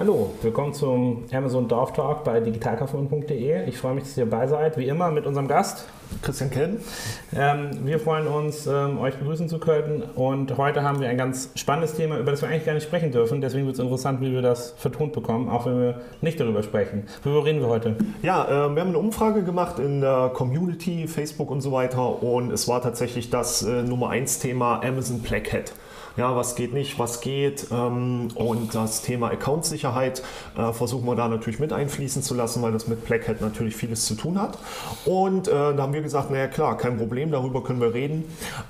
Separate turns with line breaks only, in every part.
Hallo, willkommen zum Amazon Dorf Talk bei digitalkaufmann.de. Ich freue mich, dass ihr dabei seid, wie immer mit unserem Gast.
Christian Kellen.
Ähm, wir freuen uns, ähm, euch begrüßen zu können und heute haben wir ein ganz spannendes Thema, über das wir eigentlich gar nicht sprechen dürfen. Deswegen wird es interessant, wie wir das vertont bekommen, auch wenn wir nicht darüber sprechen. Worüber reden wir heute?
Ja, äh, wir haben eine Umfrage gemacht in der Community, Facebook und so weiter und es war tatsächlich das äh, Nummer 1 Thema Amazon Blackhead ja, was geht nicht, was geht. Ähm, und das Thema Account-Sicherheit äh, versuchen wir da natürlich mit einfließen zu lassen, weil das mit Blackhead natürlich vieles zu tun hat. Und äh, da haben wir gesagt, naja klar, kein Problem, darüber können wir reden.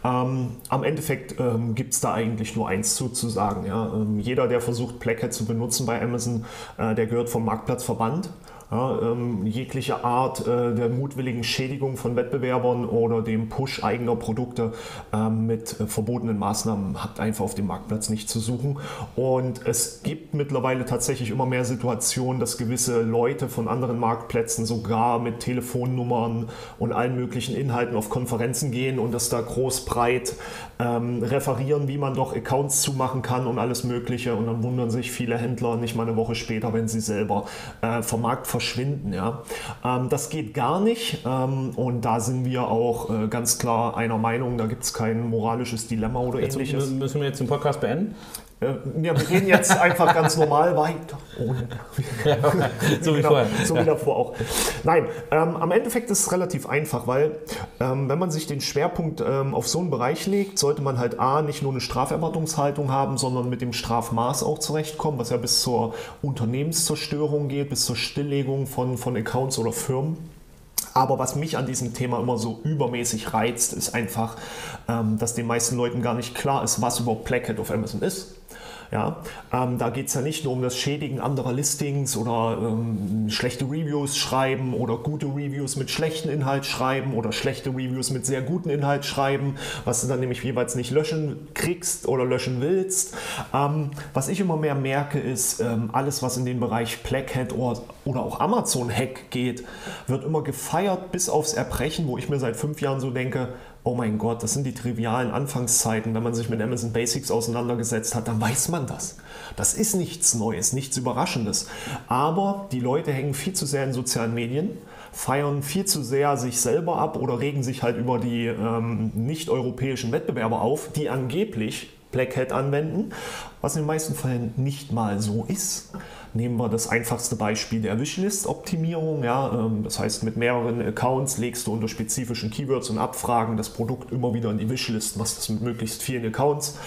Ähm, am Endeffekt ähm, gibt es da eigentlich nur eins zu, zu sagen. Ja? Ähm, jeder, der versucht, Blackhead zu benutzen bei Amazon, äh, der gehört vom Marktplatzverband. Ja, ähm, jegliche Art äh, der mutwilligen Schädigung von Wettbewerbern oder dem Push eigener Produkte ähm, mit äh, verbotenen Maßnahmen hat einfach auf dem Marktplatz nicht zu suchen. Und es gibt mittlerweile tatsächlich immer mehr Situationen, dass gewisse Leute von anderen Marktplätzen sogar mit Telefonnummern und allen möglichen Inhalten auf Konferenzen gehen und das da groß breit ähm, referieren, wie man doch Accounts zumachen kann und alles Mögliche. Und dann wundern sich viele Händler nicht mal eine Woche später, wenn sie selber äh, vom Markt verschwinden. Ja? Ähm, das geht gar nicht ähm, und da sind wir auch äh, ganz klar einer Meinung, da gibt es kein moralisches Dilemma oder
jetzt
ähnliches.
Müssen wir jetzt den Podcast beenden?
Ja, wir gehen jetzt einfach ganz normal weiter. Ohne.
So wie
genau,
vorher.
So wie davor auch. Nein, ähm, am Endeffekt ist es relativ einfach, weil ähm, wenn man sich den Schwerpunkt ähm, auf so einen Bereich legt, sollte man halt A, nicht nur eine Straferwartungshaltung haben, sondern mit dem Strafmaß auch zurechtkommen, was ja bis zur Unternehmenszerstörung geht, bis zur Stilllegung von, von Accounts oder Firmen. Aber was mich an diesem Thema immer so übermäßig reizt, ist einfach, ähm, dass den meisten Leuten gar nicht klar ist, was überhaupt Blackhead auf Amazon ist. Ja, ähm, da geht es ja nicht nur um das Schädigen anderer Listings oder ähm, schlechte Reviews schreiben oder gute Reviews mit schlechten Inhalt schreiben oder schlechte Reviews mit sehr guten Inhalt schreiben, was du dann nämlich jeweils nicht löschen kriegst oder löschen willst. Ähm, was ich immer mehr merke, ist, ähm, alles, was in den Bereich Blackhead oder, oder auch Amazon-Hack geht, wird immer gefeiert bis aufs Erbrechen, wo ich mir seit fünf Jahren so denke, oh mein Gott, das sind die trivialen Anfangszeiten. Wenn man sich mit Amazon Basics auseinandergesetzt hat, dann weiß man das. Das ist nichts Neues, nichts Überraschendes. Aber die Leute hängen viel zu sehr in sozialen Medien, feiern viel zu sehr sich selber ab oder regen sich halt über die ähm, nicht-europäischen Wettbewerber auf, die angeblich Black Hat anwenden, was in den meisten Fällen nicht mal so ist. Nehmen wir das einfachste Beispiel der Wishlist-Optimierung. Ja, ähm, das heißt, mit mehreren Accounts legst du unter spezifischen Keywords und Abfragen das Produkt immer wieder in die Wishlist, machst das mit möglichst vielen Accounts.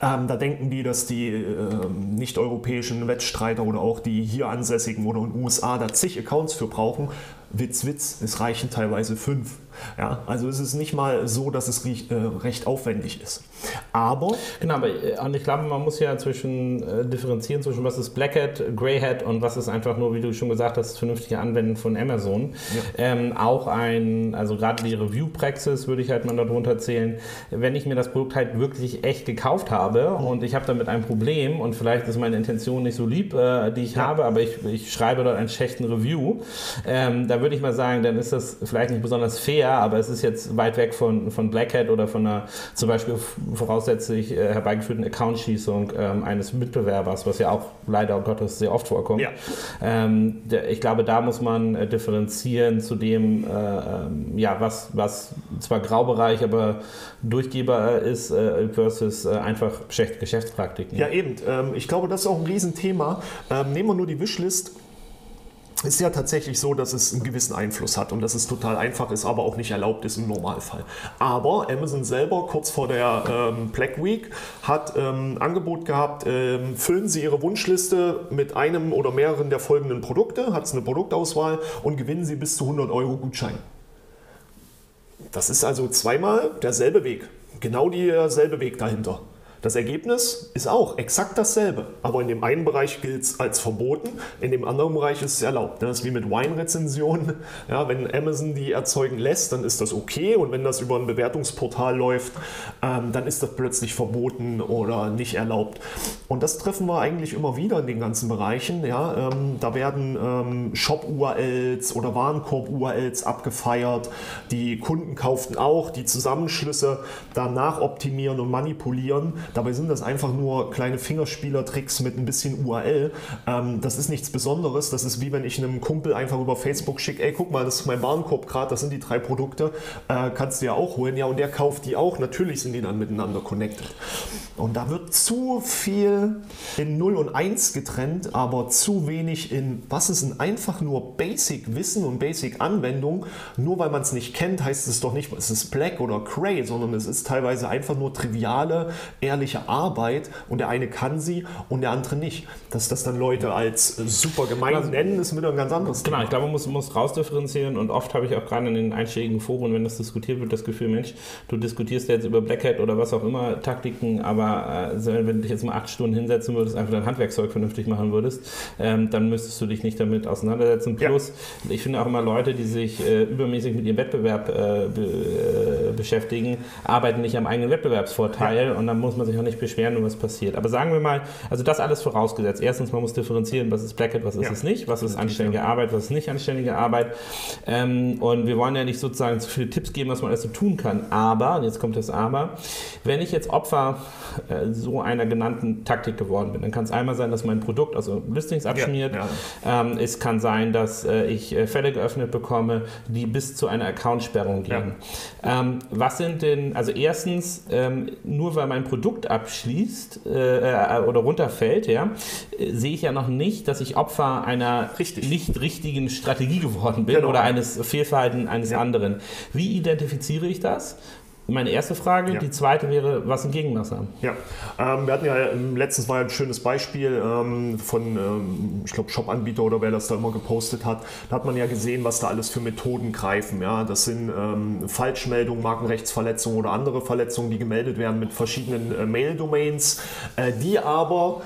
Ähm, da denken die, dass die äh, nicht-europäischen Wettstreiter oder auch die hier ansässigen oder in den USA da zig Accounts für brauchen. Witz, Witz, es reichen teilweise fünf. Ja, also es ist nicht mal so, dass es recht, äh, recht aufwendig ist. Aber.
Genau, aber äh, ich glaube, man muss ja zwischen äh, differenzieren zwischen was ist Black Hat, Grey Hat und was ist einfach nur, wie du schon gesagt hast, das vernünftige Anwenden von Amazon. Ja. Ähm, auch ein, also gerade die Review-Praxis würde ich halt mal darunter zählen, wenn ich mir das Produkt halt wirklich echt gekauft habe mhm. und ich habe damit ein Problem und vielleicht ist meine Intention nicht so lieb, äh, die ich ja. habe, aber ich, ich schreibe dort einen schlechten Review, ähm, da würde ich mal sagen, dann ist das vielleicht nicht besonders fair ja, aber es ist jetzt weit weg von, von Black Hat oder von einer zum Beispiel voraussetzlich äh, herbeigeführten Account-Schießung ähm, eines Mitbewerbers, was ja auch leider Gottes sehr oft vorkommt. Ja. Ähm, der, ich glaube, da muss man äh, differenzieren zu dem, äh, ähm, ja, was, was zwar Graubereich, aber durchgehbar ist äh, versus äh, einfach Geschäftspraktiken.
Ja, eben. Ähm, ich glaube, das ist auch ein Riesenthema. Ähm, nehmen wir nur die Wishlist ist ja tatsächlich so, dass es einen gewissen Einfluss hat und dass es total einfach ist, aber auch nicht erlaubt ist im Normalfall. Aber Amazon selber kurz vor der ähm, Black Week hat ähm, Angebot gehabt, ähm, füllen Sie Ihre Wunschliste mit einem oder mehreren der folgenden Produkte, hat es eine Produktauswahl und gewinnen Sie bis zu 100 Euro Gutschein. Das ist also zweimal derselbe Weg, genau derselbe Weg dahinter. Das Ergebnis ist auch exakt dasselbe, aber in dem einen Bereich gilt es als verboten, in dem anderen Bereich ist es erlaubt. Das ist wie mit Wine-Rezensionen. Ja, wenn Amazon die erzeugen lässt, dann ist das okay und wenn das über ein Bewertungsportal läuft, ähm, dann ist das plötzlich verboten oder nicht erlaubt. Und das treffen wir eigentlich immer wieder in den ganzen Bereichen. Ja, ähm, da werden ähm, Shop-URLs oder Warenkorb-URLs abgefeiert. Die Kunden kauften auch die Zusammenschlüsse danach optimieren und manipulieren Dabei sind das einfach nur kleine Fingerspielertricks mit ein bisschen URL. Ähm, das ist nichts Besonderes. Das ist wie wenn ich einem Kumpel einfach über Facebook schicke, ey, guck mal, das ist mein Warenkorb gerade, das sind die drei Produkte, äh, kannst du ja auch holen. Ja, und der kauft die auch. Natürlich sind die dann miteinander connected. Und da wird zu viel in 0 und 1 getrennt, aber zu wenig in, was ist ein einfach nur Basic-Wissen und Basic-Anwendung. Nur weil man es nicht kennt, heißt es doch nicht, es ist Black oder Cray, sondern es ist teilweise einfach nur triviale, ehrliche Arbeit und der eine kann sie und der andere nicht. Dass das dann Leute als super gemein also, nennen, ist wieder ein ganz anderes
Thema. Genau, ich glaube, man muss, muss rausdifferenzieren und oft habe ich auch gerade in den einschlägigen Foren, wenn das diskutiert wird, das Gefühl, Mensch, du diskutierst jetzt über Black Hat oder was auch immer, Taktiken, aber äh, wenn du dich jetzt mal acht Stunden hinsetzen würdest, einfach dein Handwerkszeug vernünftig machen würdest, ähm, dann müsstest du dich nicht damit auseinandersetzen. Plus, ja. ich finde auch immer Leute, die sich äh, übermäßig mit ihrem Wettbewerb äh, be, äh, beschäftigen, arbeiten nicht am eigenen Wettbewerbsvorteil ja. und dann muss man sich auch nicht beschweren, wenn was passiert. Aber sagen wir mal, also das alles vorausgesetzt. Erstens, man muss differenzieren, was ist Black Hat, was ist ja. es nicht, was ist anständige Arbeit, was ist nicht anständige Arbeit. Ähm, und wir wollen ja nicht sozusagen zu viele Tipps geben, was man alles so tun kann. Aber, und jetzt kommt das Aber, wenn ich jetzt Opfer äh, so einer genannten Taktik geworden bin, dann kann es einmal sein, dass mein Produkt, also Listings abschmiert. Ja, ja. Ähm, es kann sein, dass äh, ich äh, Fälle geöffnet bekomme, die bis zu einer Accountsperrung gehen. Ähm, was sind denn, also erstens, ähm, nur weil mein Produkt abschließt äh, oder runterfällt, ja, sehe ich ja noch nicht, dass ich Opfer einer Richtig. nicht richtigen Strategie geworden bin genau. oder eines Fehlverhaltens eines anderen. Wie identifiziere ich das? Meine erste Frage. Ja. Die zweite wäre, was sind Gegenmaßnahmen?
Ja, ähm, wir hatten ja letztens war ein schönes Beispiel ähm, von, ähm, ich glaube, Shop-Anbieter oder wer das da immer gepostet hat. Da hat man ja gesehen, was da alles für Methoden greifen. Ja, das sind ähm, Falschmeldungen, Markenrechtsverletzungen oder andere Verletzungen, die gemeldet werden mit verschiedenen äh, Mail-Domains, äh, die aber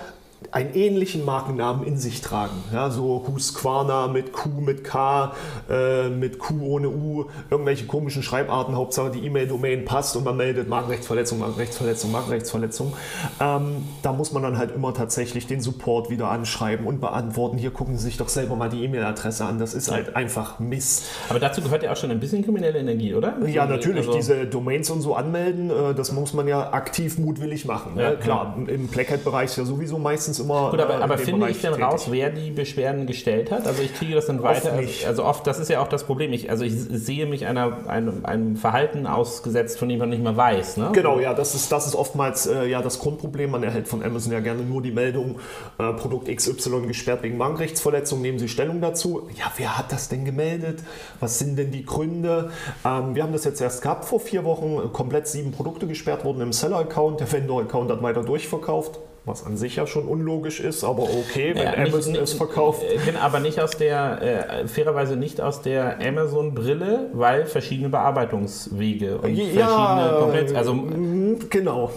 einen ähnlichen Markennamen in sich tragen. Ja, so Husqvarna mit Q, mit K, äh, mit Q ohne U, irgendwelche komischen Schreibarten, Hauptsache die E-Mail-Domain passt und man meldet Markenrechtsverletzung, Markenrechtsverletzung, Markenrechtsverletzung. Ähm, da muss man dann halt immer tatsächlich den Support wieder anschreiben und beantworten. Hier gucken Sie sich doch selber mal die E-Mail-Adresse an. Das ist halt einfach Mist.
Aber dazu gehört ja auch schon ein bisschen kriminelle Energie, oder?
Ja, natürlich. Also diese Domains und so anmelden, äh, das muss man ja aktiv mutwillig machen. Ne? Ja, Klar, ja. im Black Hat-Bereich ja sowieso meistens immer.
Gut, aber, äh, aber finde Bereich ich denn raus, wer die Beschwerden gestellt hat? Also ich kriege das dann weiter. Also, also, oft, das ist ja auch das Problem. Ich, also ich sehe mich einer, einem, einem Verhalten ausgesetzt, von dem man nicht mehr weiß. Ne?
Genau, ja, das ist, das ist oftmals äh, ja das Grundproblem. Man erhält von Amazon ja gerne nur die Meldung, äh, Produkt XY gesperrt wegen Markenrechtsverletzung, nehmen Sie Stellung dazu. Ja, wer hat das denn gemeldet? Was sind denn die Gründe? Ähm, wir haben das jetzt erst gehabt vor vier Wochen, komplett sieben Produkte gesperrt wurden im Seller-Account. Der Vendor-Account hat weiter durchverkauft was an sich ja schon unlogisch ist, aber okay, wenn ja, Amazon nicht, es verkauft.
Äh, aber nicht aus der, äh, fairerweise nicht aus der Amazon-Brille, weil verschiedene Bearbeitungswege und
ja, verschiedene also mm, genau.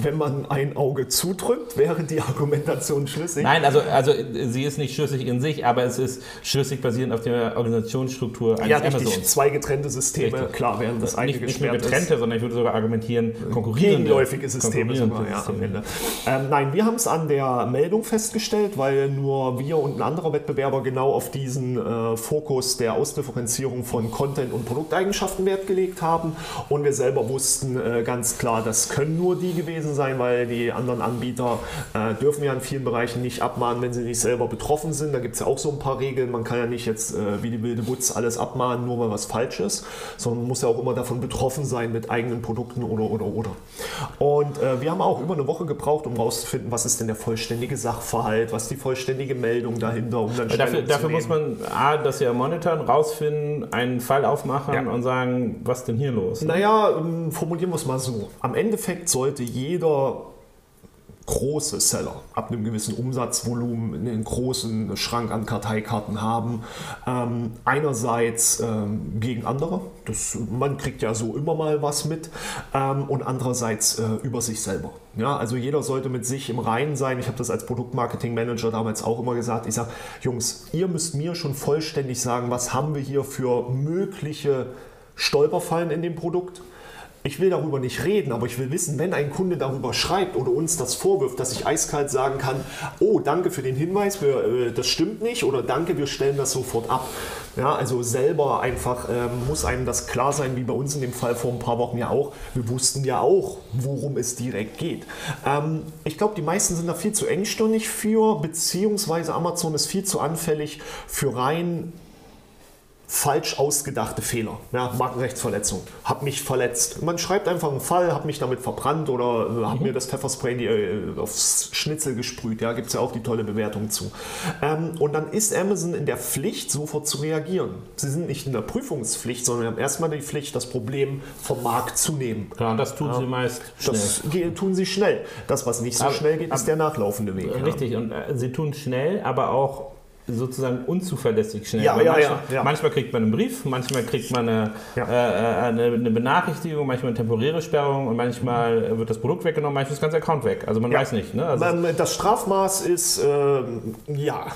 Wenn man ein Auge zudrückt, wäre die Argumentation schlüssig.
Nein, also, also sie ist nicht schlüssig in sich, aber es ist schlüssig basierend auf der Organisationsstruktur eines
ja, richtig, Amazons. zwei getrennte Systeme, richtig. klar, während das eine
nicht, nicht nur getrennte, ist. sondern ich würde sogar argumentieren,
konkurrierende. Gegenläufige Systeme sogar, ja, am Ende. Ähm, nein, wir haben es an der Meldung festgestellt, weil nur wir und ein anderer Wettbewerber genau auf diesen äh, Fokus der Ausdifferenzierung von Content und Produkteigenschaften Wert gelegt haben. Und wir selber wussten äh, ganz klar, das können nur die gewesen sein, weil die anderen Anbieter äh, dürfen ja in vielen Bereichen nicht abmahnen, wenn sie nicht selber betroffen sind. Da gibt es ja auch so ein paar Regeln. Man kann ja nicht jetzt äh, wie die wilde Wutz alles abmahnen, nur weil was falsch ist, sondern muss ja auch immer davon betroffen sein mit eigenen Produkten oder oder oder. Und äh, wir haben auch über eine Woche gebraucht, um rauszufinden, was ist denn der vollständige Sachverhalt, was ist die vollständige Meldung dahinter. Um
dann dafür, dafür muss man A, das ja monitoren, rausfinden, einen Fall aufmachen ja. und sagen, was denn hier los?
Naja, ähm, formulieren wir es mal so. Am Endeffekt sollte jeder große Seller ab einem gewissen Umsatzvolumen einen großen Schrank an Karteikarten haben. Ähm, einerseits ähm, gegen andere, das, man kriegt ja so immer mal was mit, ähm, und andererseits äh, über sich selber. Ja, also jeder sollte mit sich im Reinen sein. Ich habe das als Produktmarketing-Manager damals auch immer gesagt. Ich sage, Jungs, ihr müsst mir schon vollständig sagen, was haben wir hier für mögliche Stolperfallen in dem Produkt ich will darüber nicht reden, aber ich will wissen, wenn ein Kunde darüber schreibt oder uns das vorwirft, dass ich eiskalt sagen kann, oh, danke für den Hinweis, wir, äh, das stimmt nicht oder danke, wir stellen das sofort ab. Ja, also selber einfach ähm, muss einem das klar sein, wie bei uns in dem Fall vor ein paar Wochen ja auch. Wir wussten ja auch, worum es direkt geht. Ähm, ich glaube, die meisten sind da viel zu engstirnig für, beziehungsweise Amazon ist viel zu anfällig für rein falsch ausgedachte Fehler. Ja, Markenrechtsverletzung. Hab mich verletzt. Man schreibt einfach einen Fall, hab mich damit verbrannt oder äh, hab mhm. mir das Pfefferspray die, äh, aufs Schnitzel gesprüht. Ja, gibt es ja auch die tolle Bewertung zu. Ähm, und dann ist Amazon in der Pflicht, sofort zu reagieren. Sie sind nicht in der Prüfungspflicht, sondern haben erstmal die Pflicht, das Problem vom Markt zu nehmen.
Ja, und das tun ja, sie meist
schnell. Das tun sie schnell. Das, was nicht so aber, schnell geht, ist der nachlaufende Weg.
Richtig, ja. und äh, sie tun schnell, aber auch sozusagen unzuverlässig schnell.
Ja, ja,
manchmal,
ja,
manchmal, kriegt man einen Brief, manchmal kriegt man eine, äh, äh, eine, eine, Benachrichtigung, manchmal eine temporäre Sperrung und manchmal wird das Produkt weggenommen, manchmal ist das ganze Account weg. Also man weiß nicht. Ne? Also
das Strafmaß ist, äh, ja,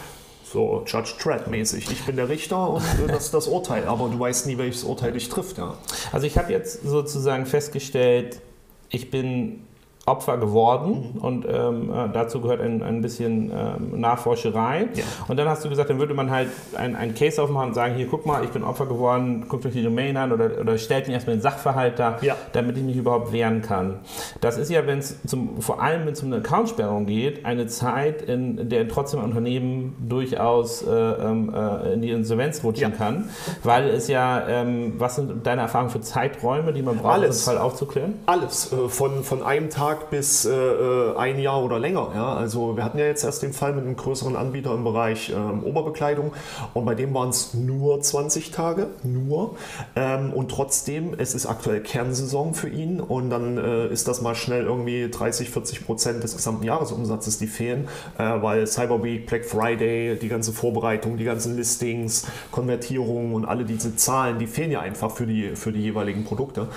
so Judge Dredd mäßig. Ich bin der Richter und äh, das ist das Urteil, aber du weißt nie, welches Urteil dich trifft. Ja.
Also ich habe jetzt sozusagen festgestellt, ich bin Opfer geworden mhm. und ähm, äh, dazu gehört ein, ein bisschen ähm, Nachforscherei. Ja. Und dann hast du gesagt, dann würde man halt ein, Case aufmachen und sagen, hier guck mal, ich bin Opfer geworden, guckt euch die Domain an oder, oder stellt mir erstmal den Sachverhalt da, ja. damit ich mich überhaupt wehren kann. Das ist ja, wenn es vor allem wenn es um eine Accountsperrung geht, eine Zeit, in der trotzdem ein Unternehmen durchaus äh, ähm, äh, in die Insolvenz rutschen ja. kann, weil es ja, ähm, was sind deine Erfahrungen für Zeiträume, die man braucht,
Alles.
um den Fall aufzuklären?
Alles, äh, von, von einem Tag Tag bis äh, äh, ein Jahr oder länger. Ja? Also wir hatten ja jetzt erst den Fall mit einem größeren Anbieter im Bereich ähm, Oberbekleidung und bei dem waren es nur 20 Tage, nur. Ähm, und trotzdem, es ist aktuell Kernsaison für ihn und dann äh, ist das mal schnell irgendwie 30, 40 Prozent des gesamten Jahresumsatzes, die fehlen, äh, weil Cyber Week, Black Friday, die ganze Vorbereitung, die ganzen Listings, Konvertierungen und alle diese Zahlen, die fehlen ja einfach für die, für die jeweiligen Produkte.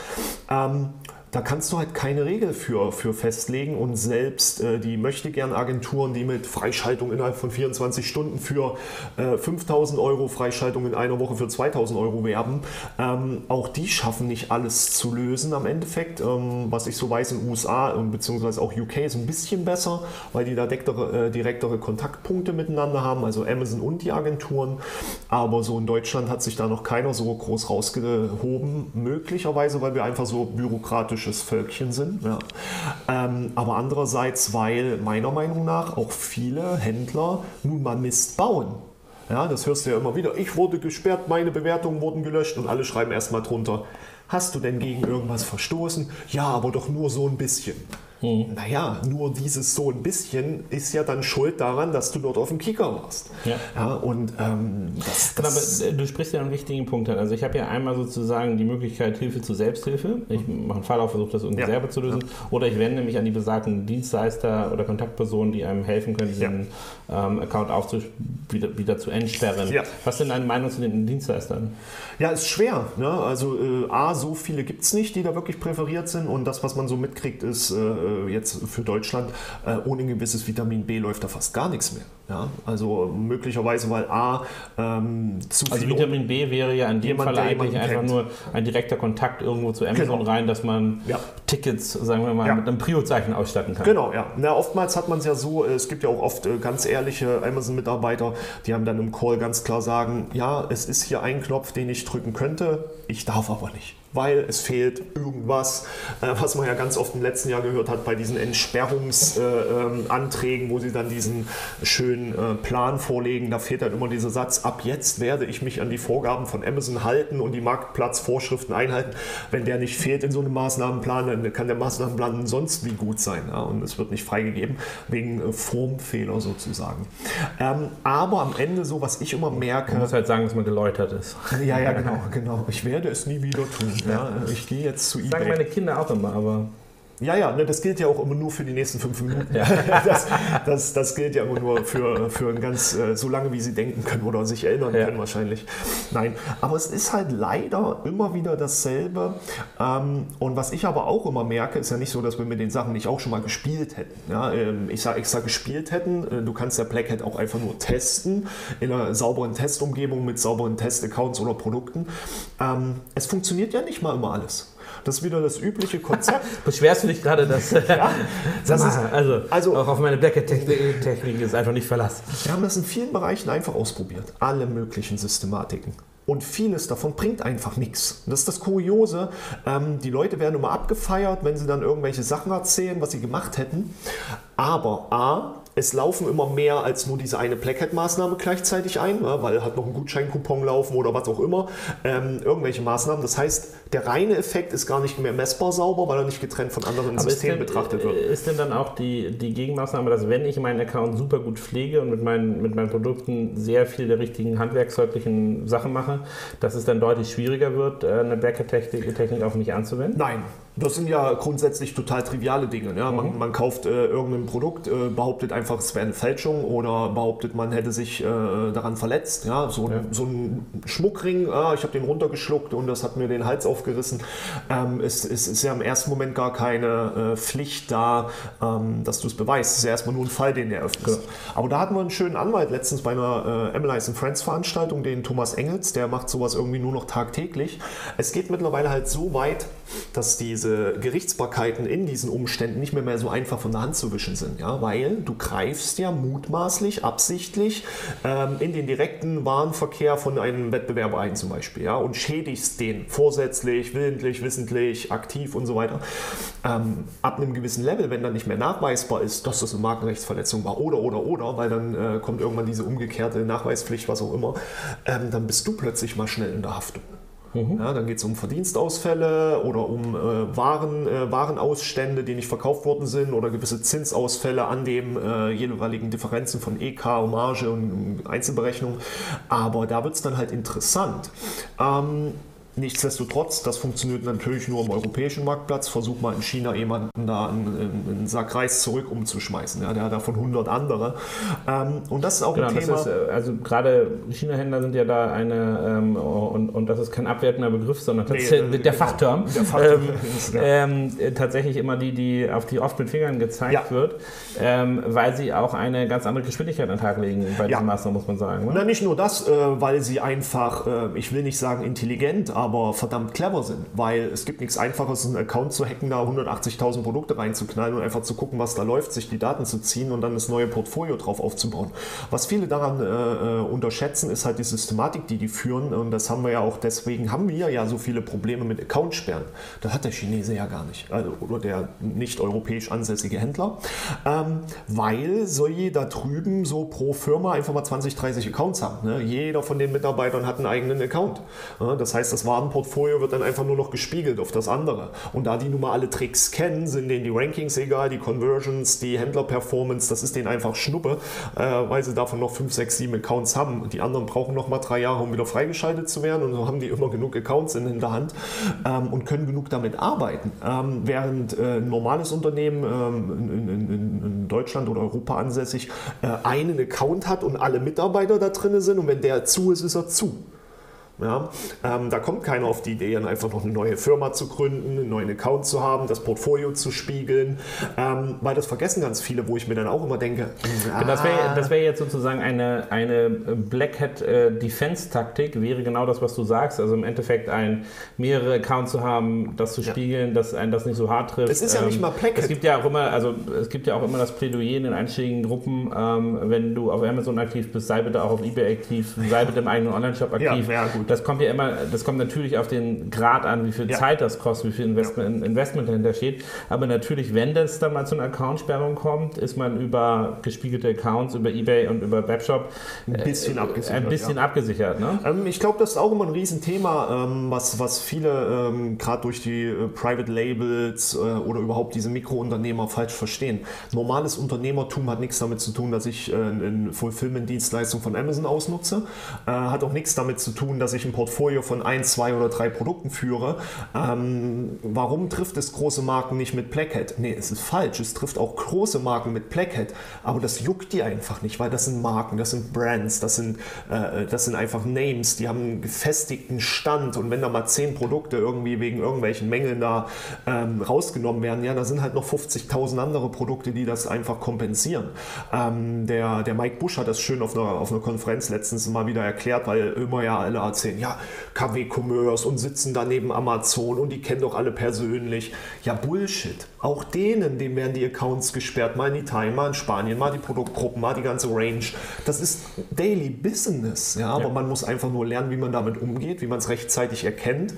Ähm, da kannst du halt keine Regel für, für festlegen und selbst äh, die gern Agenturen, die mit Freischaltung innerhalb von 24 Stunden für äh, 5000 Euro, Freischaltung in einer Woche für 2000 Euro werben, ähm, auch die schaffen nicht alles zu lösen am Endeffekt. Ähm, was ich so weiß in den USA und beziehungsweise auch UK ist ein bisschen besser, weil die da direktere, äh, direktere Kontaktpunkte miteinander haben, also Amazon und die Agenturen. Aber so in Deutschland hat sich da noch keiner so groß rausgehoben, möglicherweise, weil wir einfach so bürokratisch exotisches Völkchen sind. Ja. Ähm, aber andererseits, weil meiner Meinung nach auch viele Händler nun mal Mist bauen. Ja, das hörst du ja immer wieder. Ich wurde gesperrt, meine Bewertungen wurden gelöscht und alle schreiben erstmal drunter. Hast du denn gegen irgendwas verstoßen? Ja, aber doch nur so ein bisschen. Mhm. Naja, nur dieses so ein bisschen ist ja dann schuld daran, dass du dort auf dem Kicker warst. Ja. ja und ähm,
das, das Aber du sprichst ja einen wichtigen Punkt an. Also ich habe ja einmal sozusagen die Möglichkeit Hilfe zur Selbsthilfe. Ich mache einen Fall auf, versuche das irgendwie ja. selber zu lösen. Ja. Oder ich wende mich an die besagten Dienstleister oder Kontaktpersonen, die einem helfen können, diesen ähm, Account wieder, wieder zu entsperren. Was ist denn deine Meinung zu den Dienstleistern?
Ja, ist schwer. Ne? Also äh, A, so viele gibt es nicht, die da wirklich präferiert sind. Und das, was man so mitkriegt, ist äh, jetzt für Deutschland, äh, ohne ein gewisses Vitamin B läuft da fast gar nichts mehr. Ja? Also möglicherweise, weil A, ähm,
zu also viel. Also Vitamin B wäre ja in dem Fall eigentlich einfach kennt. nur ein direkter Kontakt irgendwo zu Amazon genau. rein, dass man ja. Tickets, sagen wir mal, ja. mit einem Prio-Zeichen ausstatten kann.
Genau, ja. Na, oftmals hat man es ja so, es gibt ja auch oft äh, ganz ehrliche Amazon-Mitarbeiter, die haben dann im Call ganz klar sagen, ja, es ist hier ein Knopf, den ich drücken könnte, ich darf aber nicht weil es fehlt irgendwas, äh, was man ja ganz oft im letzten Jahr gehört hat bei diesen Entsperrungsanträgen, wo sie dann diesen schönen äh, Plan vorlegen. Da fehlt dann immer dieser Satz, ab jetzt werde ich mich an die Vorgaben von Amazon halten und die Marktplatzvorschriften einhalten. Wenn der nicht fehlt in so einem Maßnahmenplan, dann kann der Maßnahmenplan sonst wie gut sein und es wird nicht freigegeben wegen äh, Formfehler sozusagen. Ähm, aber am Ende so, was ich immer merke...
Man muss halt sagen, dass man geläutert ist.
Ja, ja, genau, genau. Ich werde es nie wieder tun. Ja, ich gehe jetzt zu eBay.
Sagen meine Kinder auch immer, aber
ja, ja, ne, das gilt ja auch immer nur für die nächsten fünf Minuten. Ja. Das, das, das, gilt ja immer nur für, für ein ganz, äh, so lange wie sie denken können oder sich erinnern ja. können wahrscheinlich. Nein, aber es ist halt leider immer wieder dasselbe. Ähm, und was ich aber auch immer merke, ist ja nicht so, dass wir mit den Sachen nicht auch schon mal gespielt hätten. Ja, ähm, ich sage extra gespielt hätten. Äh, du kannst ja Black Hat auch einfach nur testen in einer sauberen Testumgebung mit sauberen Testaccounts oder Produkten. Ähm, es funktioniert ja nicht mal immer alles. Das ist wieder das übliche Konzept.
Beschwerst du dich gerade, dass ja,
das ist,
also, also auch auf meine Blackhead-Technik ist einfach nicht verlassen.
Wir haben das in vielen Bereichen einfach ausprobiert. Alle möglichen Systematiken. Und vieles davon bringt einfach nichts. Das ist das Kuriose. Ähm, die Leute werden immer abgefeiert, wenn sie dann irgendwelche Sachen erzählen, was sie gemacht hätten. Aber A, es laufen immer mehr als nur diese eine Blackhead-Maßnahme gleichzeitig ein, weil halt noch ein Gutscheincoupon laufen oder was auch immer. Ähm, irgendwelche Maßnahmen. Das heißt, der reine Effekt ist gar nicht mehr messbar sauber, weil er nicht getrennt von anderen
Aber
Systemen
denn,
betrachtet wird.
Ist denn dann auch die, die Gegenmaßnahme, dass wenn ich meinen Account super gut pflege und mit meinen, mit meinen Produkten sehr viel der richtigen handwerkszeuglichen Sachen mache, dass es dann deutlich schwieriger wird, äh, eine Blackhead-Technik auf mich anzuwenden?
Nein, das sind ja grundsätzlich total triviale Dinge. Ja? Man, mhm. man, kauft äh, irgendein Produkt, äh, behauptet einfach, es wäre eine Fälschung oder behauptet, man hätte sich äh, daran verletzt. Ja? So, ja. so ein Schmuckring, ah, ich habe den runtergeschluckt und das hat mir den Hals aufgerissen. Ähm, es, es, ist ja im ersten Moment gar keine äh, Pflicht da, ähm, dass du es beweist. Es ist ja erstmal nur ein Fall, den du eröffnest. Ja. Aber da hatten wir einen schönen Anwalt letztens bei einer äh, Emily's Friends Veranstaltung, den Thomas Engels, der macht sowas irgendwie nur noch tagtäglich. Es geht mittlerweile halt so weit, dass diese Gerichtsbarkeiten in diesen Umständen nicht mehr, mehr so einfach von der Hand zu wischen sind, ja, weil du greifst ja mutmaßlich, absichtlich ähm, in den direkten Warenverkehr von einem Wettbewerber ein zum Beispiel, ja, und schädigst den vorsätzlich, willentlich, wissentlich, aktiv und so weiter. Ähm, ab einem gewissen Level, wenn dann nicht mehr nachweisbar ist, dass das eine Markenrechtsverletzung war oder oder oder, weil dann äh, kommt irgendwann diese umgekehrte Nachweispflicht, was auch immer, ähm, dann bist du plötzlich mal schnell in der Haftung. Mhm. Ja, dann geht es um Verdienstausfälle oder um äh, Waren, äh, Warenausstände, die nicht verkauft worden sind oder gewisse Zinsausfälle an den äh, jeweiligen Differenzen von EK, Marge und Einzelberechnung. Aber da wird es dann halt interessant. Ähm, Nichtsdestotrotz, das funktioniert natürlich nur im europäischen Marktplatz. Versuch mal in China jemanden da einen, einen Sack Reis zurück umzuschmeißen. Ja, der hat davon 100 andere. Ähm, und das ist auch genau, ein Thema.
Ist, äh, also gerade China-Händler sind ja da eine, ähm, und, und das ist kein abwertender Begriff, sondern tatsächlich nee, äh, der, genau, Fachterm. Der Fachterm. Ähm, ähm, tatsächlich immer die, die auf die oft mit Fingern gezeigt ja. wird, ähm, weil sie auch eine ganz andere Geschwindigkeit an den Tag legen bei diesen. Maßnahmen, muss man sagen.
Na, nicht nur das, äh, weil sie einfach, äh, ich will nicht sagen intelligent, aber aber verdammt clever sind, weil es gibt nichts Einfaches, einen Account zu hacken, da 180.000 Produkte reinzuknallen und einfach zu gucken, was da läuft, sich die Daten zu ziehen und dann das neue Portfolio drauf aufzubauen. Was viele daran äh, äh, unterschätzen, ist halt die Systematik, die die führen und das haben wir ja auch, deswegen haben wir ja so viele Probleme mit Accountsperren. Das hat der Chinese ja gar nicht, also, oder der nicht europäisch ansässige Händler, ähm, weil solche da drüben so pro Firma einfach mal 20, 30 Accounts haben. Ne? Jeder von den Mitarbeitern hat einen eigenen Account. Ja, das heißt, das war Warenportfolio wird dann einfach nur noch gespiegelt auf das andere. Und da die nun mal alle Tricks kennen, sind denen die Rankings egal, die Conversions, die Händler-Performance, das ist denen einfach Schnuppe, äh, weil sie davon noch 5, 6, 7 Accounts haben. Die anderen brauchen noch mal drei Jahre, um wieder freigeschaltet zu werden. Und so haben die immer genug Accounts in der Hand ähm, und können genug damit arbeiten. Ähm, während äh, ein normales Unternehmen ähm, in, in, in, Deutschland oder Europa ansässig äh, einen Account hat und alle Mitarbeiter da drin sind und wenn der zu ist, ist er zu. Ja, ähm, da kommt keiner auf die Idee, dann einfach noch eine neue Firma zu gründen, einen neuen Account zu haben, das Portfolio zu spiegeln, ähm, weil das vergessen ganz viele, wo ich mir dann auch immer denke.
Ah, das wäre wär jetzt sozusagen eine, eine Black Hat äh, Defense Taktik, wäre genau das, was du sagst. Also im Endeffekt ein mehrere Accounts zu haben, das zu spiegeln, ja. dass ein das nicht so hart trifft.
Es ist ja ähm, nicht mal Black
Hat. Es gibt ja auch immer, also es gibt ja auch immer das Plädoyer in den einschlägigen Gruppen, ähm, wenn du auf Amazon aktiv bist, sei bitte auch auf eBay aktiv, sei bitte im eigenen Online-Shop aktiv. Ja, ja, gut das kommt ja immer, das kommt natürlich auf den Grad an, wie viel ja. Zeit das kostet, wie viel Investment, Investment dahinter steht. Aber natürlich, wenn das dann mal zu einer Accountsperrung kommt, ist man über gespiegelte Accounts, über Ebay und über Webshop
ein bisschen äh, abgesichert.
Ein bisschen ja. abgesichert ne?
ähm, ich glaube, das ist auch immer ein Riesenthema, ähm, was, was viele ähm, gerade durch die äh, Private Labels äh, oder überhaupt diese Mikrounternehmer falsch verstehen. Normales Unternehmertum hat nichts damit zu tun, dass ich äh, eine Fulfillment-Dienstleistung von Amazon ausnutze. Äh, hat auch nichts damit zu tun, dass ich ich ein Portfolio von ein, zwei oder drei Produkten führe, ähm, warum trifft es große Marken nicht mit Blackhead? Nee, es ist falsch. Es trifft auch große Marken mit Blackhead, aber das juckt die einfach nicht, weil das sind Marken, das sind Brands, das sind, äh, das sind einfach Names, die haben einen gefestigten Stand und wenn da mal zehn Produkte irgendwie wegen irgendwelchen Mängeln da ähm, rausgenommen werden, ja, da sind halt noch 50.000 andere Produkte, die das einfach kompensieren. Ähm, der, der Mike Busch hat das schön auf einer, auf einer Konferenz letztens mal wieder erklärt, weil immer ja alle erzählen, sehen, ja, KW Commerce und sitzen da neben Amazon und die kennen doch alle persönlich. Ja, Bullshit. Auch denen, denen werden die Accounts gesperrt, mal in Italien, mal in Spanien, mal die Produktgruppen, mal die ganze Range. Das ist Daily Business, ja, aber ja. man muss einfach nur lernen, wie man damit umgeht, wie man es rechtzeitig erkennt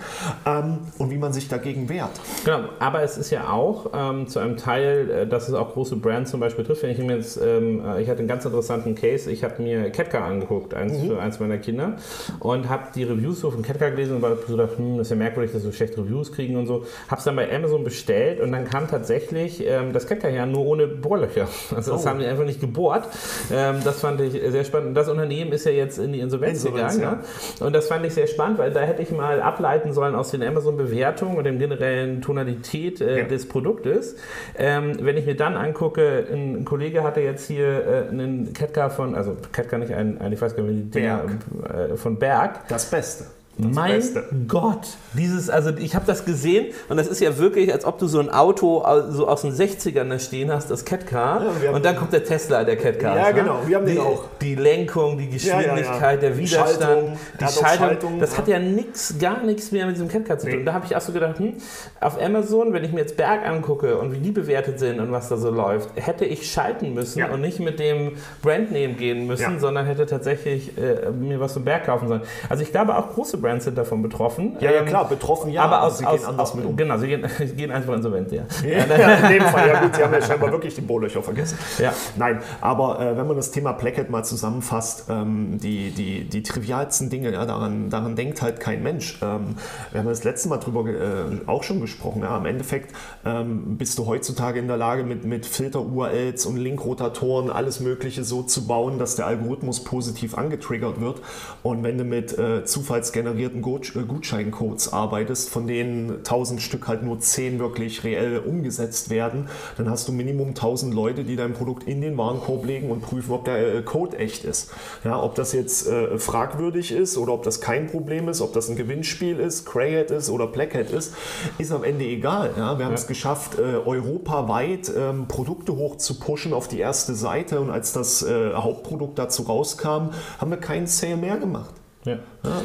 ähm, und wie man sich dagegen wehrt.
Genau, aber es ist ja auch ähm, zu einem Teil, äh, dass es auch große Brands zum Beispiel trifft. Wenn ich mir jetzt, ähm, äh, ich hatte einen ganz interessanten Case, ich habe mir Ketka angeguckt, eins mhm. für eins meiner Kinder und habe die Reviews so von Ketka gelesen und war so gedacht, hm, ist ja merkwürdig, dass wir schlechte Reviews kriegen und so. Habe es dann bei Amazon bestellt und dann kam tatsächlich ähm, das Ketka her nur ohne Bohrlöcher. Also das oh. haben die einfach nicht gebohrt. Ähm, das fand ich sehr spannend. Das Unternehmen ist ja jetzt in die Insolvenz, Insolvenz gegangen. Ja. Und das fand ich sehr spannend, weil da hätte ich mal ableiten sollen aus den Amazon-Bewertungen und dem generellen Tonalität äh, ja. des Produktes. Ähm, wenn ich mir dann angucke, ein Kollege hatte jetzt hier äh, einen Ketka von, also Ketka nicht ein, ein ich weiß gar nicht, wie die Dinger äh, von Berg.
Das Beste.
Mein Beste. Gott, dieses, also ich habe das gesehen und das ist ja wirklich, als ob du so ein Auto so aus den 60ern da stehen hast, das Catcar, ja, und dann kommt der Tesla, der Catcar.
Ja, ne? genau, wir haben
die,
den auch.
Die Lenkung, die Geschwindigkeit, ja, ja, der Widerstand, Schaltung, die Schaltung, Schaltung, das hat ja nichts, gar nichts mehr mit diesem Catcar zu tun. Nee. Da habe ich auch so gedacht, hm, auf Amazon, wenn ich mir jetzt Berg angucke und wie die bewertet sind und was da so läuft, hätte ich schalten müssen und nicht mit dem Brandname gehen müssen, sondern hätte tatsächlich äh, mir was zum Berg kaufen sollen. Also ich glaube auch große Brands sind davon betroffen.
Ja, ja ähm, klar, betroffen ja,
aber aus, sie aus, gehen anders aus, mit um. Genau, sie gehen, gehen einfach insolvent, ja.
ja. in dem Fall, ja gut, sie haben ja scheinbar wirklich die Bohrlöcher vergessen. Ja. Nein, aber äh, wenn man das Thema Placket mal zusammenfasst, ähm, die, die, die trivialsten Dinge, ja, daran, daran denkt halt kein Mensch. Ähm, wir haben das letzte Mal drüber äh, auch schon gesprochen. Ja, Im Endeffekt ähm, bist du heutzutage in der Lage, mit, mit Filter-URLs und Linkrotatoren alles Mögliche so zu bauen, dass der Algorithmus positiv angetriggert wird. Und wenn du mit äh, zufallsgenerierten äh, Gutscheincodes arbeitest, von denen 1000 Stück halt nur 10 wirklich reell umgesetzt werden, dann hast du Minimum 1000 Leute, die dein Produkt in den Warenkorb legen und prüfen, ob der äh, Code echt ist. Ja, ob das jetzt äh, fragwürdig ist oder ob das kein Problem ist, ob das ein Gewinnspiel ist, Crayhead ist oder Blackhead ist, ist am Ende egal. Ja, wir haben ja. es geschafft, äh, europaweit ähm, Produkte hoch zu pushen auf die erste Seite und als das äh, Hauptprodukt dazu rauskam, haben wir keinen Sale mehr gemacht.
Ja. ja.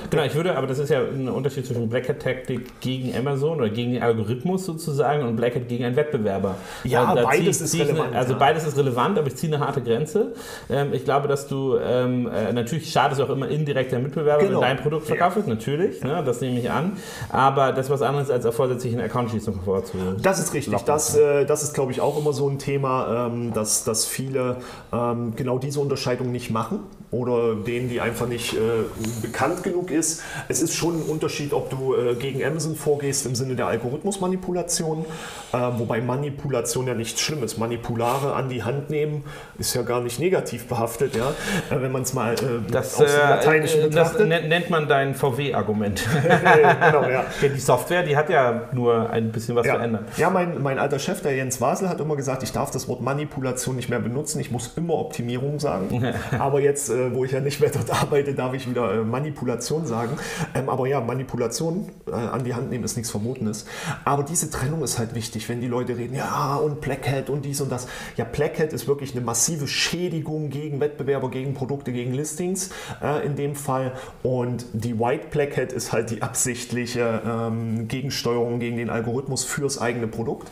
Genau, ich würde, aber das ist ja ein Unterschied zwischen Black Hat Tactic gegen Amazon oder gegen den Algorithmus sozusagen und Black Hat gegen einen Wettbewerber.
Ja, also, beides ist relevant.
Eine, also ja. beides ist relevant, aber ich ziehe eine harte Grenze. Ähm, ich glaube, dass du, ähm, äh, natürlich schadet es auch immer indirekt der Mitbewerber, genau. wenn dein Produkt verkauft wird, natürlich, ne, das nehme ich an. Aber das ist was anderes, als vorsätzlichen Account-Schließung vorzunehmen.
Das ist richtig. Das, äh, das ist, glaube ich, auch immer so ein Thema, ähm, dass, dass viele ähm, genau diese Unterscheidung nicht machen oder denen, die einfach nicht äh, bekannt genug ist. Es ist schon ein Unterschied, ob du äh, gegen Amazon vorgehst im Sinne der Algorithmusmanipulation, äh, wobei Manipulation ja nichts Schlimmes. Manipulare an die Hand nehmen ist ja gar nicht negativ behaftet, ja, äh, wenn man es mal äh,
das, aus dem äh, Lateinischen betrachtet. Das nennt man dein VW-Argument. genau, ja. Die Software, die hat ja nur ein bisschen was
ja.
verändert.
Ja, mein, mein alter Chef, der Jens Wasel, hat immer gesagt, ich darf das Wort Manipulation nicht mehr benutzen, ich muss immer Optimierung sagen. Aber jetzt, wo ich ja nicht mehr dort arbeite, darf ich wieder Manipulation sagen. Ähm, aber ja, Manipulation äh, an die Hand nehmen ist nichts Verbotenes. Aber diese Trennung ist halt wichtig, wenn die Leute reden, ja, und Blackhead und dies und das. Ja, Blackhead ist wirklich eine massive Schädigung gegen Wettbewerber, gegen Produkte, gegen Listings äh, in dem Fall. Und die White Blackhead ist halt die absichtliche ähm, Gegensteuerung gegen den Algorithmus fürs eigene Produkt.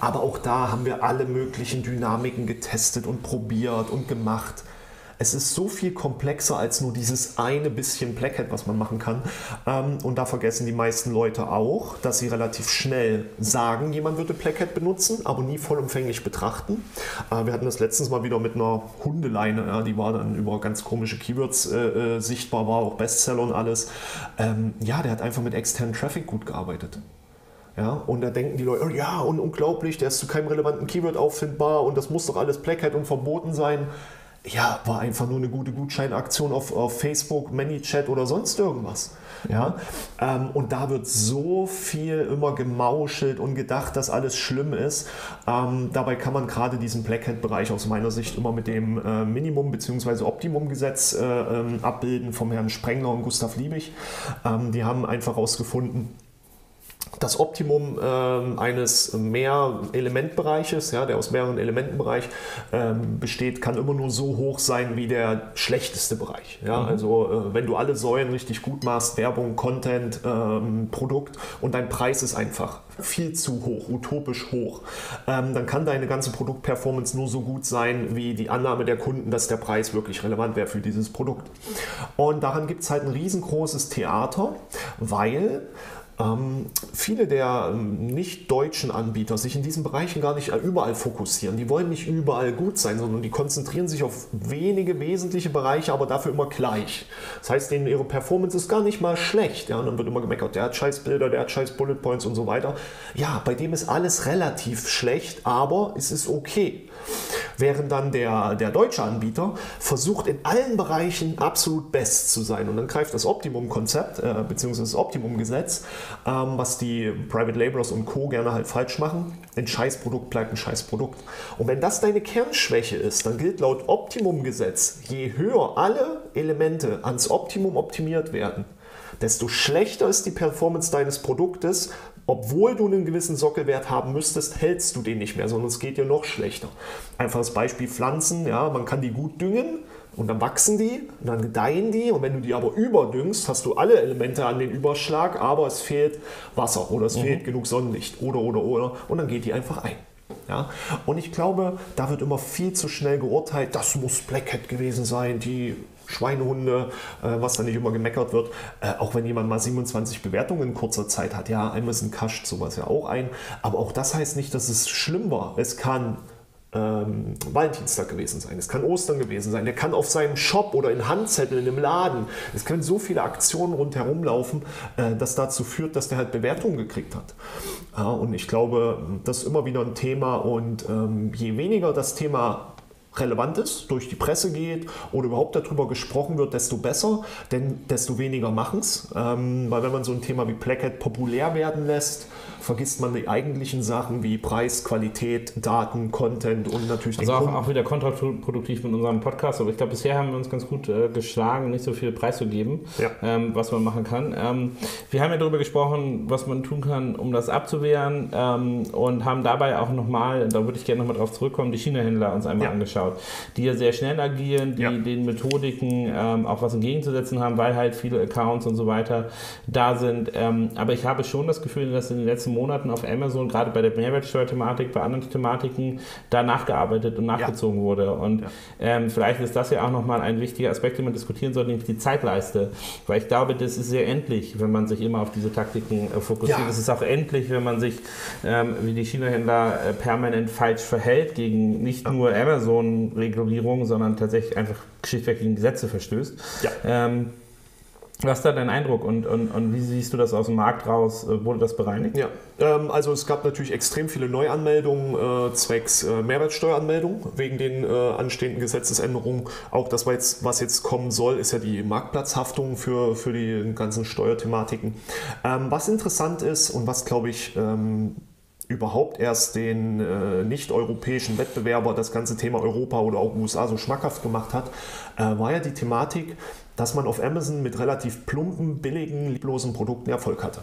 Aber auch da haben wir alle möglichen Dynamiken getestet und probiert und gemacht es ist so viel komplexer als nur dieses eine bisschen Blackhead, was man machen kann. Ähm, und da vergessen die meisten Leute auch, dass sie relativ schnell sagen, jemand würde Blackhead benutzen, aber nie vollumfänglich betrachten. Äh, wir hatten das letztens mal wieder mit einer Hundeleine, die war dann über ganz komische Keywords äh, äh, sichtbar, war auch Bestseller und alles. Ähm, ja, der hat einfach mit externen Traffic gut gearbeitet. Ja, und da denken die Leute, oh ja, und unglaublich, der ist zu keinem relevanten Keyword auffindbar und das muss doch alles Blackhead und verboten sein ja, war einfach nur eine gute Gutscheinaktion auf, auf Facebook, ManyChat oder sonst irgendwas. Ja? Ähm, und da wird so viel immer gemauschelt und gedacht, dass alles schlimm ist. Ähm, dabei kann man gerade diesen Blackhead-Bereich aus meiner Sicht immer mit dem äh, Minimum- bzw. Optimum-Gesetz äh, ähm, abbilden vom Herrn Sprengler und Gustav Liebig. Ähm, die haben einfach herausgefunden, das Optimum ähm, eines Mehr-Elementbereiches, ja, der aus mehreren Elementenbereich ähm, besteht, kann immer nur so hoch sein wie der schlechteste Bereich. Ja? Mhm. Also äh, wenn du alle Säulen richtig gut machst, Werbung, Content, ähm, Produkt und dein Preis ist einfach viel zu hoch, utopisch hoch, ähm, dann kann deine ganze Produktperformance nur so gut sein wie die Annahme der Kunden, dass der Preis wirklich relevant wäre für dieses Produkt. Und daran gibt es halt ein riesengroßes Theater, weil viele der ähm, nicht deutschen Anbieter sich in diesen Bereichen gar nicht überall fokussieren. Die wollen nicht überall gut sein, sondern die konzentrieren sich auf wenige wesentliche Bereiche, aber dafür immer gleich. Das heißt, denen ihre Performance ist gar nicht mal schlecht. Ja, und dann wird immer gemeckert, der hat scheiß Bilder, der hat scheiß Bullet Points und so weiter. Ja, bei dem ist alles relativ schlecht, aber es ist okay. Während dann der, der deutsche Anbieter versucht in allen Bereichen absolut best zu sein. Und dann greift das Optimum-Konzept äh, bzw. das Optimum-Gesetz, ähm, was die Private Labelers und Co. gerne halt falsch machen. Ein Scheißprodukt bleibt ein Scheißprodukt. Und wenn das deine Kernschwäche ist, dann gilt laut Optimum-Gesetz, je höher alle Elemente ans Optimum optimiert werden, desto schlechter ist die Performance deines Produktes, obwohl du einen gewissen Sockelwert haben müsstest, hältst du den nicht mehr, sondern es geht dir noch schlechter. Einfaches Beispiel Pflanzen, ja, man kann die gut düngen und dann wachsen die und dann gedeihen die und wenn du die aber überdüngst, hast du alle Elemente an den Überschlag, aber es fehlt Wasser oder es mhm. fehlt genug Sonnenlicht oder oder oder und dann geht die einfach ein. Ja? Und ich glaube, da wird immer viel zu schnell geurteilt, das muss Black Hat gewesen sein, die Schweinehunde, äh, was da nicht immer gemeckert wird. Äh, auch wenn jemand mal 27 Bewertungen in kurzer Zeit hat. Ja, Amazon kascht sowas ja auch ein. Aber auch das heißt nicht, dass es schlimm war. Es kann ähm, Valentinstag gewesen sein, es kann Ostern gewesen sein, der kann auf seinem Shop oder in Handzetteln im Laden, es können so viele Aktionen rundherum laufen, äh, das dazu führt, dass der halt Bewertungen gekriegt hat. Ja, und ich glaube, das ist immer wieder ein Thema und ähm, je weniger das Thema relevant ist, durch die Presse geht oder überhaupt darüber gesprochen wird, desto besser, denn desto weniger machen es. Ähm, weil wenn man so ein Thema wie Blackhead populär werden lässt, vergisst man die eigentlichen Sachen wie Preis, Qualität, Daten, Content und natürlich
also den auch, auch wieder kontraproduktiv mit unserem Podcast, aber ich glaube, bisher haben wir uns ganz gut äh, geschlagen, nicht so viel Preis zu geben, ja. ähm, was man machen kann. Ähm, wir haben ja darüber gesprochen, was man tun kann, um das abzuwehren ähm, und haben dabei auch nochmal, da würde ich gerne nochmal drauf zurückkommen, die China-Händler uns einmal ja. angeschaut, die ja sehr schnell agieren, die ja. den Methodiken ähm, auch was entgegenzusetzen haben, weil halt viele Accounts und so weiter da sind. Ähm, aber ich habe schon das Gefühl, dass in den letzten Monaten auf Amazon, gerade bei der Mehrwertsteuer-Thematik, bei anderen Thematiken, da nachgearbeitet und nachgezogen ja. wurde. Und ja. ähm, vielleicht ist das ja auch nochmal ein wichtiger Aspekt, den man diskutieren sollte, nämlich die Zeitleiste. Weil ich glaube, das ist sehr endlich, wenn man sich immer auf diese Taktiken äh, fokussiert. Es ist auch endlich, wenn man sich, ähm, wie die China-Händler, äh, permanent falsch verhält gegen nicht nur Amazon-Regulierung, sondern tatsächlich einfach schlichtweg gegen Gesetze verstößt. Ja. Ähm, was ist da dein Eindruck und, und, und wie siehst du das aus dem Markt raus? Äh, wurde das bereinigt?
Ja, ähm, also es gab natürlich extrem viele Neuanmeldungen äh, zwecks äh, Mehrwertsteueranmeldung wegen den äh, anstehenden Gesetzesänderungen. Auch das, was jetzt, was jetzt kommen soll, ist ja die Marktplatzhaftung für, für die ganzen Steuerthematiken. Ähm, was interessant ist und was, glaube ich, ähm, überhaupt erst den äh, nicht-europäischen Wettbewerber das ganze Thema Europa oder auch USA so schmackhaft gemacht hat, äh, war ja die Thematik, dass man auf Amazon mit relativ plumpen, billigen, lieblosen Produkten Erfolg hatte.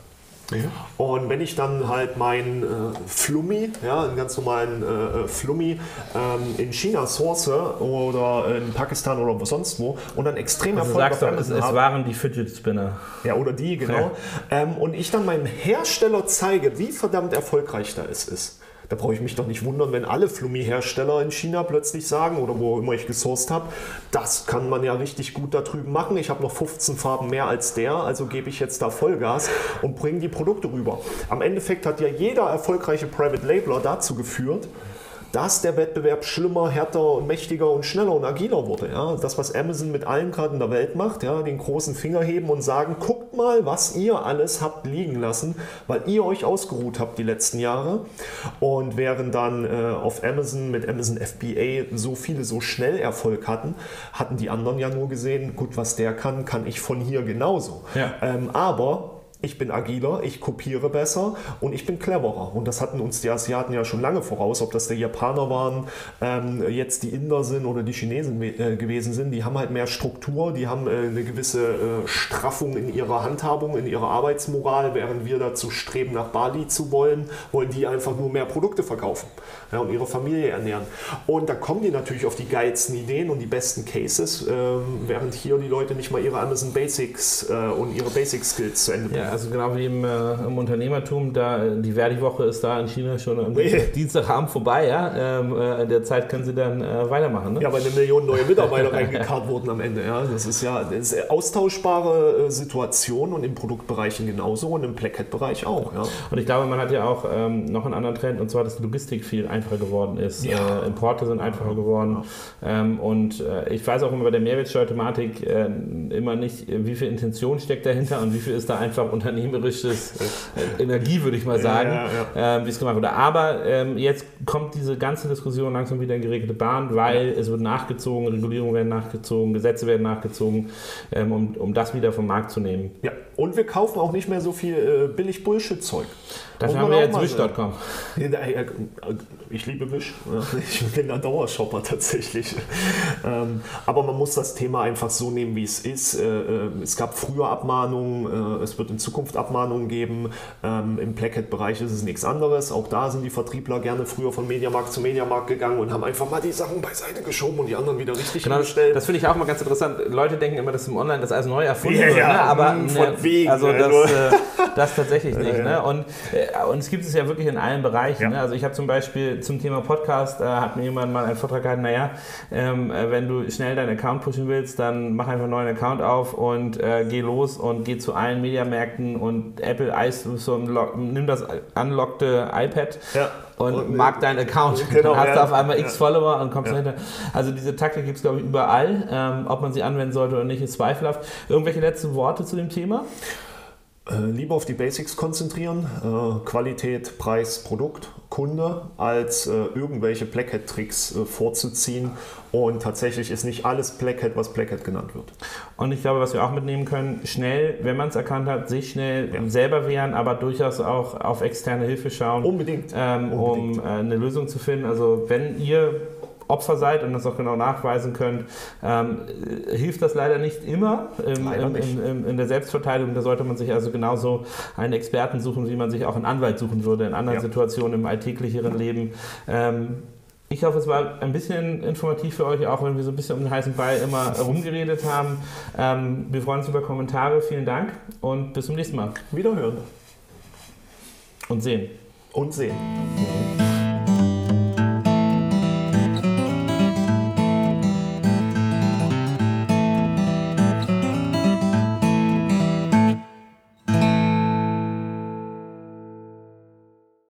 Ja. Und wenn ich dann halt meinen äh, Flummi, ja, einen ganz normalen äh, Flummi ähm, in China source oder in Pakistan oder sonst wo und dann extrem
also Erfolg sagst Amazon es, es waren die Fidget Spinner.
Ja, oder die, genau. Ja. Ähm, und ich dann meinem Hersteller zeige, wie verdammt erfolgreich da es ist da brauche ich mich doch nicht wundern, wenn alle Flummi-Hersteller in China plötzlich sagen oder wo immer ich gesourced habe, das kann man ja richtig gut da drüben machen. Ich habe noch 15 Farben mehr als der, also gebe ich jetzt da Vollgas und bringe die Produkte rüber. Am Endeffekt hat ja jeder erfolgreiche Private Labeler dazu geführt, dass der Wettbewerb schlimmer, härter und mächtiger und schneller und agiler wurde. Ja? Das, was Amazon mit allen gerade in der Welt macht, ja? den großen Finger heben und sagen, guckt mal, was ihr alles habt liegen lassen, weil ihr euch ausgeruht habt die letzten Jahre. Und während dann äh, auf Amazon mit Amazon FBA so viele so schnell Erfolg hatten, hatten die anderen ja nur gesehen, gut, was der kann, kann ich von hier genauso. Ja. Ähm, aber ich bin agiler, ich kopiere besser und ich bin cleverer. Und das hatten uns die Asiaten ja schon lange voraus, ob das die Japaner waren, ähm, jetzt die Inder sind oder die Chinesen äh, gewesen sind. Die haben halt mehr Struktur, die haben äh, eine gewisse äh, Straffung in ihrer Handhabung, in ihrer Arbeitsmoral, während wir dazu streben, nach Bali zu wollen, wollen die einfach nur mehr Produkte verkaufen ja, und ihre Familie ernähren. Und da kommen die natürlich auf die geilsten Ideen und die besten Cases, ähm, während hier die Leute nicht mal ihre Amazon Basics äh, und ihre Basic Skills zu Ende
bringen. Ja, also genau wie im, äh, im Unternehmertum, da die Verdi-Woche ist da in China schon am Dienstagabend vorbei, ja. Ähm, äh, in der Zeit können sie dann äh, weitermachen. Ne?
Ja, weil eine Million neue Mitarbeiter reingekarrt wurden am Ende. Ja. Das ist ja das ist austauschbare äh, Situation und im Produktbereichen genauso und im Blackhead-Bereich auch. Ja.
Und ich glaube, man hat ja auch ähm, noch einen anderen Trend und zwar, dass die Logistik viel einfacher geworden ist. Ja. Äh, Importe sind einfacher geworden. Ähm, und äh, ich weiß auch immer bei der Mehrwertsteuerthematik äh, immer nicht, wie viel Intention steckt dahinter und wie viel ist da einfach unternehmerisches äh, Energie, würde ich mal sagen, ja, ähm, wie es gemacht wurde. Aber ähm, jetzt kommt diese ganze Diskussion langsam wieder in geregelte Bahn, weil es wird nachgezogen, Regulierungen werden nachgezogen, Gesetze werden nachgezogen, ähm, um, um das wieder vom Markt zu nehmen.
Ja, und wir kaufen auch nicht mehr so viel äh, billig Bullshit-Zeug.
Dafür haben wir jetzt Wish.com.
Ich liebe Wish. Ich bin ein Dauershopper tatsächlich. Ähm, aber man muss das Thema einfach so nehmen, wie es ist. Äh, äh, es gab früher Abmahnungen, es wird in Zukunft Abmahnungen geben. Ähm, Im Blackhead-Bereich ist es nichts anderes. Auch da sind die Vertriebler gerne früher von Mediamarkt zu Mediamarkt gegangen und haben einfach mal die Sachen beiseite geschoben und die anderen wieder richtig
genau,
gestellt.
Das finde ich auch mal ganz interessant. Leute denken immer, dass im Online das alles neu erfunden
ja,
wird.
Ja,
ne?
aber hm, von ne, wegen.
Also das, äh, das tatsächlich nicht. Ne? Und, äh, und es gibt es ja wirklich in allen Bereichen. Ja. Ne? Also ich habe zum Beispiel zum Thema Podcast, äh, hat mir jemand mal einen Vortrag gehalten, naja, ähm, äh, wenn du schnell deinen Account pushen willst, dann mach einfach einen neuen Account auf und äh, geh los und geh zu allen Mediamärkten und Apple Ice, so nimm das unlockte iPad ja. und, und mag deinen Account. Genau, dann hast du auf einmal x Follower und kommst dahinter. Also diese Taktik gibt es, glaube ich, überall. Ähm, ob man sie anwenden sollte oder nicht, ist zweifelhaft. Irgendwelche letzten Worte zu dem Thema?
Äh, lieber auf die Basics konzentrieren, äh, Qualität, Preis, Produkt, Kunde, als äh, irgendwelche Blackhead-Tricks vorzuziehen. Und tatsächlich ist nicht alles Blackhead, was Blackhead genannt wird.
Und ich glaube, was wir auch mitnehmen können, schnell, wenn man es erkannt hat, sich schnell ja. selber wehren, aber durchaus auch auf externe Hilfe schauen.
Unbedingt.
Ähm,
Unbedingt.
Um eine Lösung zu finden. Also wenn ihr Opfer seid und das auch genau nachweisen könnt, ähm, hilft das leider nicht immer im, leider nicht. Im, im, in der Selbstverteidigung. Da sollte man sich also genauso einen Experten suchen, wie man sich auch einen Anwalt suchen würde in anderen ja. Situationen im alltäglicheren Leben. Ähm, ich hoffe, es war ein bisschen informativ für euch, auch wenn wir so ein bisschen um den heißen Ball immer rumgeredet haben. Ähm, wir freuen uns über Kommentare. Vielen Dank und bis zum nächsten Mal.
Wiederhören.
Und sehen.
Und sehen. Mhm.